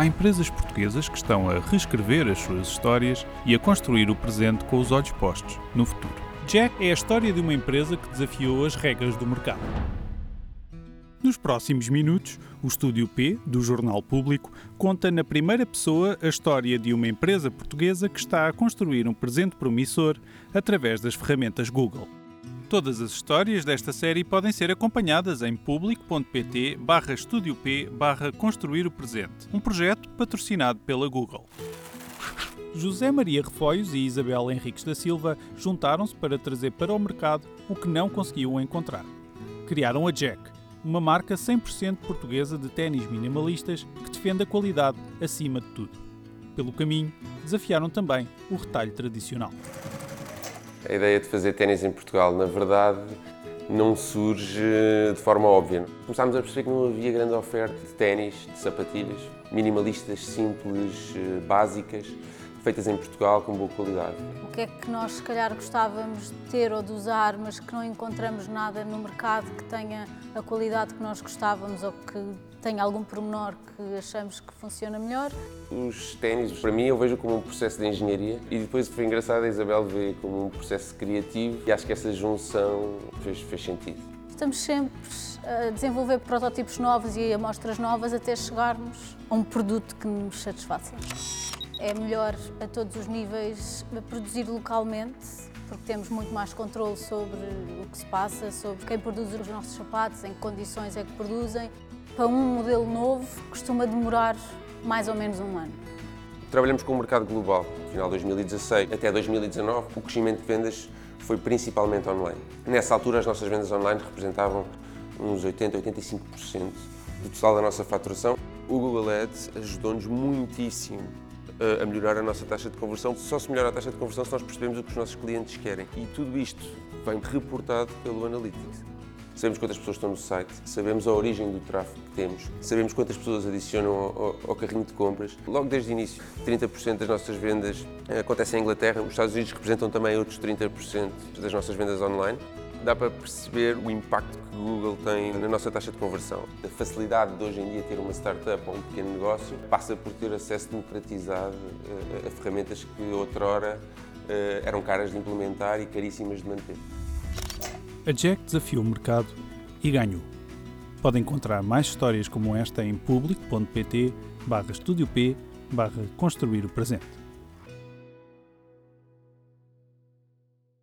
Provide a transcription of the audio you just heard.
Há empresas portuguesas que estão a reescrever as suas histórias e a construir o presente com os olhos postos no futuro. Jack é a história de uma empresa que desafiou as regras do mercado. Nos próximos minutos, o Estúdio P, do Jornal Público, conta na primeira pessoa a história de uma empresa portuguesa que está a construir um presente promissor através das ferramentas Google. Todas as histórias desta série podem ser acompanhadas em público.pt barra Estúdio P barra Construir o Presente, um projeto patrocinado pela Google. José Maria Refoios e Isabel Henriques da Silva juntaram-se para trazer para o mercado o que não conseguiam encontrar. Criaram a Jack, uma marca 100% portuguesa de ténis minimalistas que defende a qualidade acima de tudo. Pelo caminho, desafiaram também o retalho tradicional. A ideia de fazer ténis em Portugal, na verdade, não surge de forma óbvia. Começámos a perceber que não havia grande oferta de ténis, de sapatilhas, minimalistas, simples, eh, básicas, feitas em Portugal com boa qualidade. O que é que nós, se calhar, gostávamos de ter ou de usar, mas que não encontramos nada no mercado que tenha a qualidade que nós gostávamos ou que tenha algum pormenor que achamos que funciona melhor? Os ténis, para mim, eu vejo como um processo de engenharia e depois foi engraçado a Isabel ver como um processo criativo e acho que essa junção fez, fez sentido. Estamos sempre a desenvolver protótipos novos e amostras novas até chegarmos a um produto que nos satisfaça. É melhor a todos os níveis produzir localmente, porque temos muito mais controle sobre o que se passa, sobre quem produz os nossos sapatos, em que condições é que produzem. Para um modelo novo costuma demorar mais ou menos um ano. Trabalhamos com o mercado global. No final de 2016 até 2019, o crescimento de vendas foi principalmente online. Nessa altura, as nossas vendas online representavam uns 80, 85% do total da nossa faturação. O Google Ads ajudou-nos muitíssimo a melhorar a nossa taxa de conversão. Só se melhora a taxa de conversão se nós percebemos o que os nossos clientes querem. E tudo isto vem reportado pelo Analytics. Sabemos quantas pessoas estão no site, sabemos a origem do tráfego que temos, sabemos quantas pessoas adicionam ao, ao, carrinho de compras. Logo desde o início, 30% das nossas vendas acontecem em Inglaterra, os Estados Unidos representam também outros 30% das nossas vendas online dá para perceber o impacto que o Google tem na nossa taxa de conversão. A facilidade de hoje em dia ter uma startup ou um pequeno negócio passa por ter acesso democratizado a ferramentas que outrora eh, eram caras de implementar e caríssimas de manter. A Jack desafiou o mercado e ganhou. Pode encontrar mais histórias como esta em público.pt barra P barra Construir o Presente.